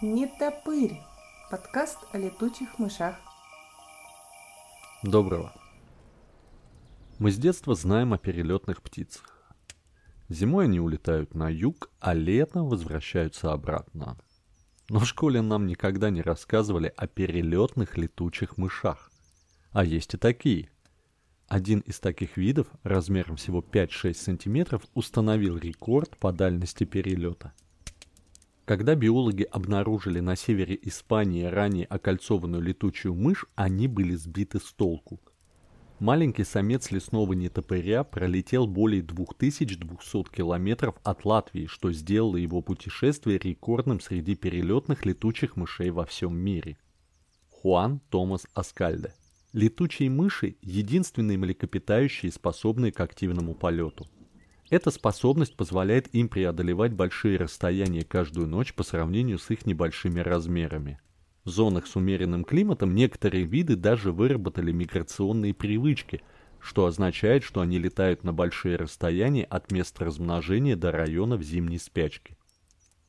Не топырь. Подкаст о летучих мышах. Доброго. Мы с детства знаем о перелетных птицах. Зимой они улетают на юг, а летом возвращаются обратно. Но в школе нам никогда не рассказывали о перелетных летучих мышах. А есть и такие. Один из таких видов, размером всего 5-6 сантиметров, установил рекорд по дальности перелета – когда биологи обнаружили на севере Испании ранее окольцованную летучую мышь, они были сбиты с толку. Маленький самец лесного нетопыря пролетел более 2200 километров от Латвии, что сделало его путешествие рекордным среди перелетных летучих мышей во всем мире. Хуан Томас Аскальде. Летучие мыши – единственные млекопитающие, способные к активному полету – эта способность позволяет им преодолевать большие расстояния каждую ночь по сравнению с их небольшими размерами. В зонах с умеренным климатом некоторые виды даже выработали миграционные привычки, что означает, что они летают на большие расстояния от мест размножения до районов зимней спячки.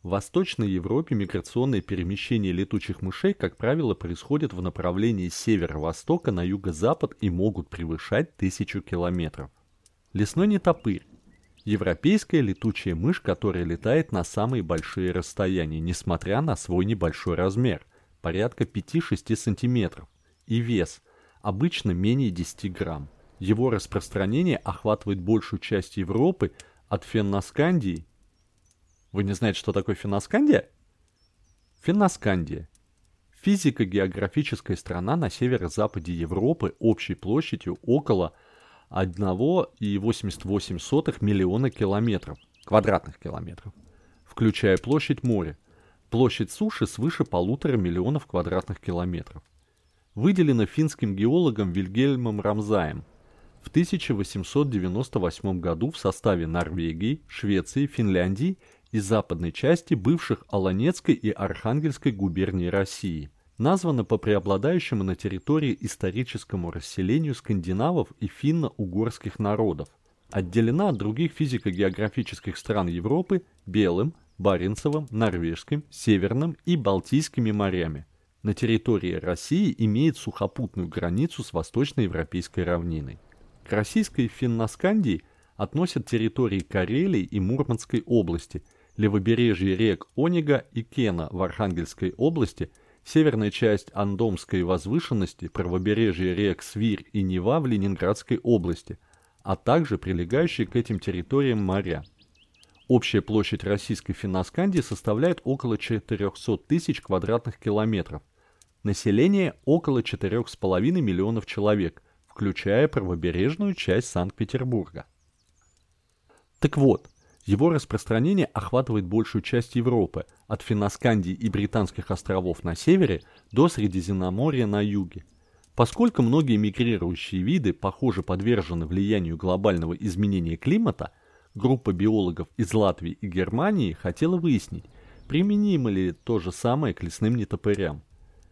В Восточной Европе миграционные перемещения летучих мышей, как правило, происходят в направлении с севера-востока на юго-запад и могут превышать тысячу километров. Лесной нетопырь Европейская летучая мышь, которая летает на самые большие расстояния, несмотря на свой небольшой размер, порядка 5-6 см, и вес, обычно менее 10 грамм. Его распространение охватывает большую часть Европы от Фенноскандии. Вы не знаете, что такое Фенноскандия? Фенноскандия. Физико-географическая страна на северо-западе Европы общей площадью около 1,88 миллиона километров, квадратных километров, включая площадь моря, площадь суши свыше полутора миллионов квадратных километров. Выделена финским геологом Вильгельмом Рамзаем в 1898 году в составе Норвегии, Швеции, Финляндии и западной части бывших Аланецкой и Архангельской губернии России – названа по преобладающему на территории историческому расселению скандинавов и финно-угорских народов. Отделена от других физико-географических стран Европы Белым, Баренцевым, Норвежским, Северным и Балтийскими морями. На территории России имеет сухопутную границу с восточноевропейской равниной. К российской Финноскандии относят территории Карелии и Мурманской области, левобережье рек Онега и Кена в Архангельской области – северная часть Андомской возвышенности, правобережье рек Свирь и Нева в Ленинградской области, а также прилегающие к этим территориям моря. Общая площадь российской Финноскандии составляет около 400 тысяч квадратных километров. Население около 4,5 миллионов человек, включая правобережную часть Санкт-Петербурга. Так вот, его распространение охватывает большую часть Европы, от Финноскандии и Британских островов на севере до Средиземноморья на юге. Поскольку многие мигрирующие виды, похоже, подвержены влиянию глобального изменения климата, группа биологов из Латвии и Германии хотела выяснить, применимо ли то же самое к лесным нетопырям.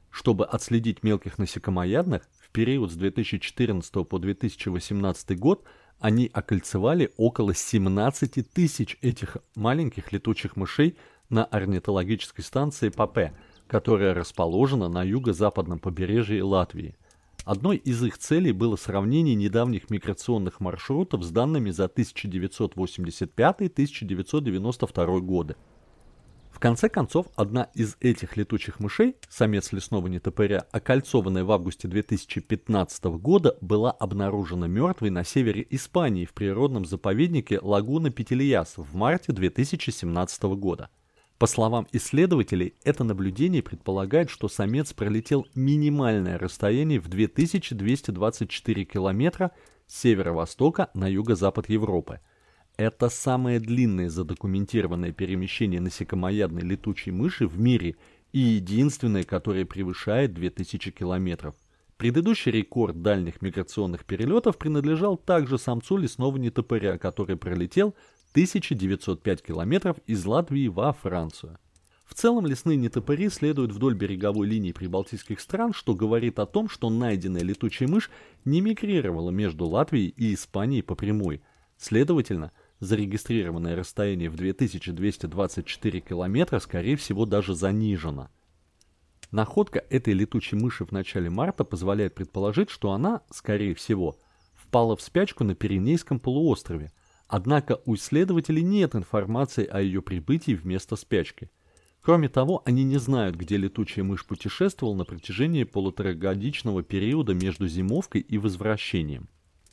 Чтобы отследить мелких насекомоядных, в период с 2014 по 2018 год они окольцевали около 17 тысяч этих маленьких летучих мышей на орнитологической станции ПАПЕ, которая расположена на юго-западном побережье Латвии. Одной из их целей было сравнение недавних миграционных маршрутов с данными за 1985-1992 годы. В конце концов, одна из этих летучих мышей, самец лесного нетопыря, окольцованная в августе 2015 года, была обнаружена мертвой на севере Испании в природном заповеднике Лагуна Петельяс в марте 2017 года. По словам исследователей, это наблюдение предполагает, что самец пролетел минимальное расстояние в 2224 километра с северо-востока на юго-запад Европы – это самое длинное задокументированное перемещение насекомоядной летучей мыши в мире и единственное, которое превышает 2000 километров. Предыдущий рекорд дальних миграционных перелетов принадлежал также самцу лесного нетопыря, который пролетел 1905 километров из Латвии во Францию. В целом лесные нетопыри следуют вдоль береговой линии прибалтийских стран, что говорит о том, что найденная летучая мышь не мигрировала между Латвией и Испанией по прямой. Следовательно, зарегистрированное расстояние в 2224 километра, скорее всего, даже занижено. Находка этой летучей мыши в начале марта позволяет предположить, что она, скорее всего, впала в спячку на Пиренейском полуострове, однако у исследователей нет информации о ее прибытии вместо спячки. Кроме того, они не знают, где летучая мышь путешествовала на протяжении полуторагодичного периода между зимовкой и возвращением.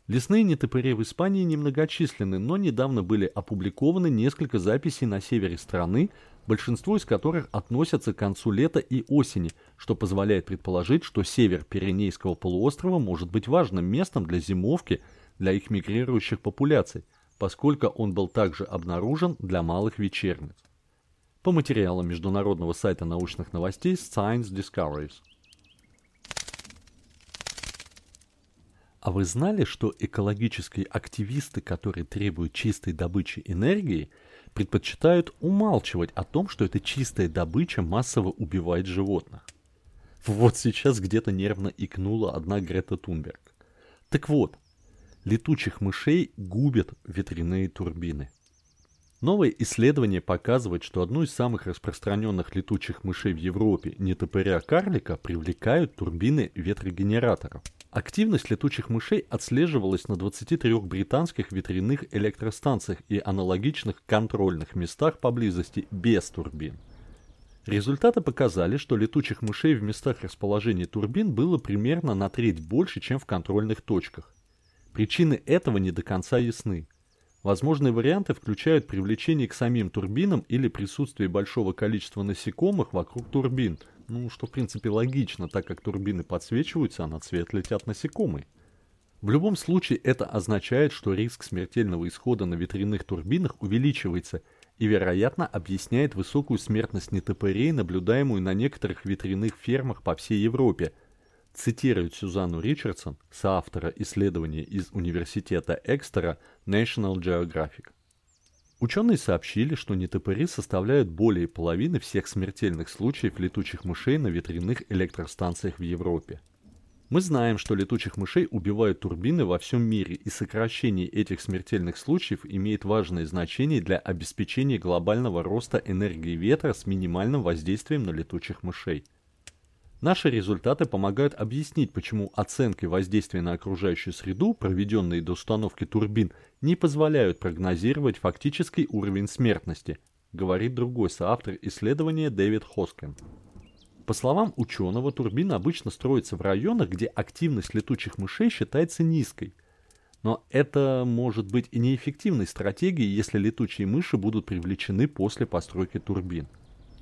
Лесные нетопыри в Испании немногочисленны, но недавно были опубликованы несколько записей на севере страны, большинство из которых относятся к концу лета и осени, что позволяет предположить, что север Пиренейского полуострова может быть важным местом для зимовки для их мигрирующих популяций, поскольку он был также обнаружен для малых вечерниц. По материалам международного сайта научных новостей Science Discoveries. А вы знали, что экологические активисты, которые требуют чистой добычи энергии, предпочитают умалчивать о том, что эта чистая добыча массово убивает животных? Вот сейчас где-то нервно икнула одна Грета Тунберг. Так вот, летучих мышей губят ветряные турбины. Новые исследования показывают, что одну из самых распространенных летучих мышей в Европе, нетопыря карлика, привлекают турбины ветрогенераторов. Активность летучих мышей отслеживалась на 23 британских ветряных электростанциях и аналогичных контрольных местах поблизости без турбин. Результаты показали, что летучих мышей в местах расположения турбин было примерно на треть больше, чем в контрольных точках. Причины этого не до конца ясны. Возможные варианты включают привлечение к самим турбинам или присутствие большого количества насекомых вокруг турбин, ну, что в принципе логично, так как турбины подсвечиваются, а на цвет летят насекомые. В любом случае это означает, что риск смертельного исхода на ветряных турбинах увеличивается и, вероятно, объясняет высокую смертность нетопырей, наблюдаемую на некоторых ветряных фермах по всей Европе – цитирует Сюзанну Ричардсон, соавтора исследования из Университета Экстера National Geographic. Ученые сообщили, что нетопыри составляют более половины всех смертельных случаев летучих мышей на ветряных электростанциях в Европе. Мы знаем, что летучих мышей убивают турбины во всем мире, и сокращение этих смертельных случаев имеет важное значение для обеспечения глобального роста энергии ветра с минимальным воздействием на летучих мышей. Наши результаты помогают объяснить, почему оценки воздействия на окружающую среду, проведенные до установки турбин, не позволяют прогнозировать фактический уровень смертности, говорит другой соавтор исследования Дэвид Хоскен. По словам ученого, турбины обычно строятся в районах, где активность летучих мышей считается низкой. Но это может быть и неэффективной стратегией, если летучие мыши будут привлечены после постройки турбин.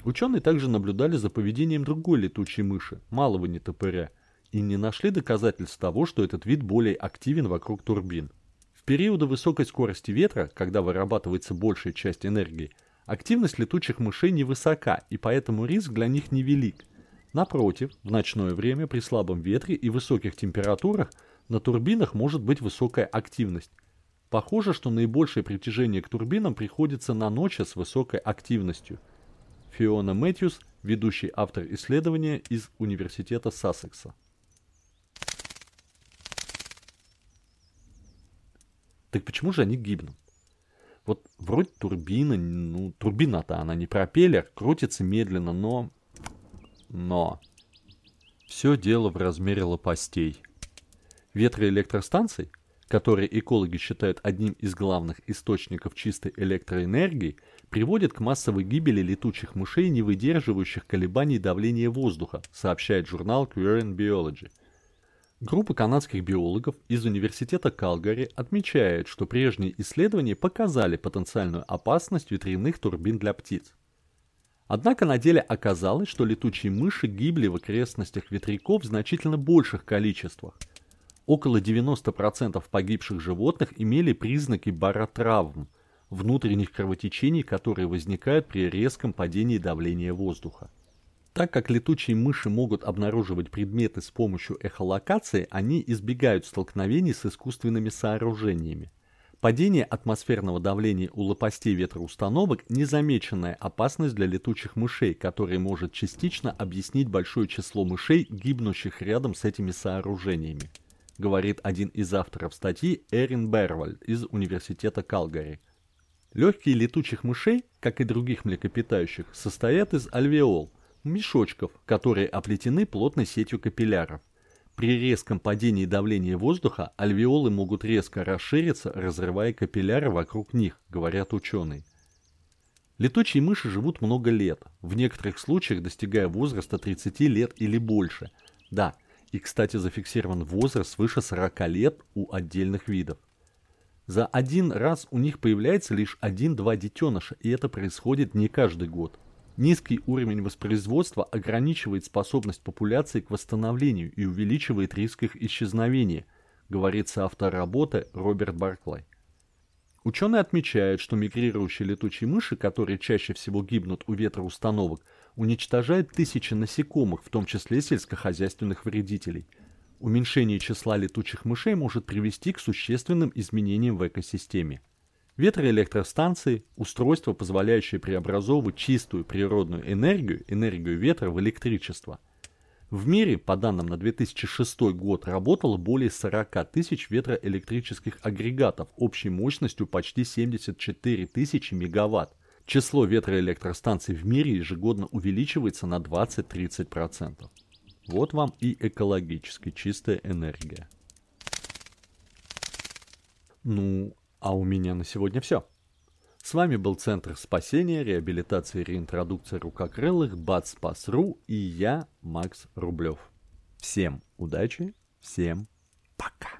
Ученые также наблюдали за поведением другой летучей мыши, малого нетопыря, и не нашли доказательств того, что этот вид более активен вокруг турбин. В периоды высокой скорости ветра, когда вырабатывается большая часть энергии, активность летучих мышей невысока, и поэтому риск для них невелик. Напротив, в ночное время при слабом ветре и высоких температурах на турбинах может быть высокая активность. Похоже, что наибольшее притяжение к турбинам приходится на ночи с высокой активностью – Фиона Мэтьюс, ведущий автор исследования из Университета Сассекса. Так почему же они гибнут? Вот вроде турбина, ну, турбина-то она не пропеллер, крутится медленно, но... Но... Все дело в размере лопастей. Ветроэлектростанций, которые экологи считают одним из главных источников чистой электроэнергии, приводит к массовой гибели летучих мышей, не выдерживающих колебаний давления воздуха, сообщает журнал Current Biology. Группа канадских биологов из Университета Калгари отмечает, что прежние исследования показали потенциальную опасность ветряных турбин для птиц. Однако на деле оказалось, что летучие мыши гибли в окрестностях ветряков в значительно больших количествах. Около 90% погибших животных имели признаки баротравм – внутренних кровотечений, которые возникают при резком падении давления воздуха. Так как летучие мыши могут обнаруживать предметы с помощью эхолокации, они избегают столкновений с искусственными сооружениями. Падение атмосферного давления у лопастей ветроустановок – незамеченная опасность для летучих мышей, которая может частично объяснить большое число мышей, гибнущих рядом с этими сооружениями, говорит один из авторов статьи Эрин Бервальд из Университета Калгари – Легкие летучих мышей, как и других млекопитающих, состоят из альвеол, мешочков, которые оплетены плотной сетью капилляров. При резком падении давления воздуха альвеолы могут резко расшириться, разрывая капилляры вокруг них, говорят ученые. Летучие мыши живут много лет, в некоторых случаях достигая возраста 30 лет или больше. Да, и, кстати, зафиксирован возраст свыше 40 лет у отдельных видов. За один раз у них появляется лишь один-два детеныша, и это происходит не каждый год. Низкий уровень воспроизводства ограничивает способность популяции к восстановлению и увеличивает риск их исчезновения, говорит соавтор работы Роберт Барклай. Ученые отмечают, что мигрирующие летучие мыши, которые чаще всего гибнут у ветроустановок, уничтожают тысячи насекомых, в том числе сельскохозяйственных вредителей – Уменьшение числа летучих мышей может привести к существенным изменениям в экосистеме. Ветроэлектростанции – устройства, позволяющие преобразовывать чистую природную энергию, энергию ветра в электричество. В мире, по данным на 2006 год, работало более 40 тысяч ветроэлектрических агрегатов общей мощностью почти 74 тысячи мегаватт. Число ветроэлектростанций в мире ежегодно увеличивается на 20-30%. Вот вам и экологически чистая энергия. Ну, а у меня на сегодня все. С вами был Центр спасения, реабилитации и реинтродукции рукокрылых БАЦ-СПАС.ру и я, Макс Рублев. Всем удачи, всем пока.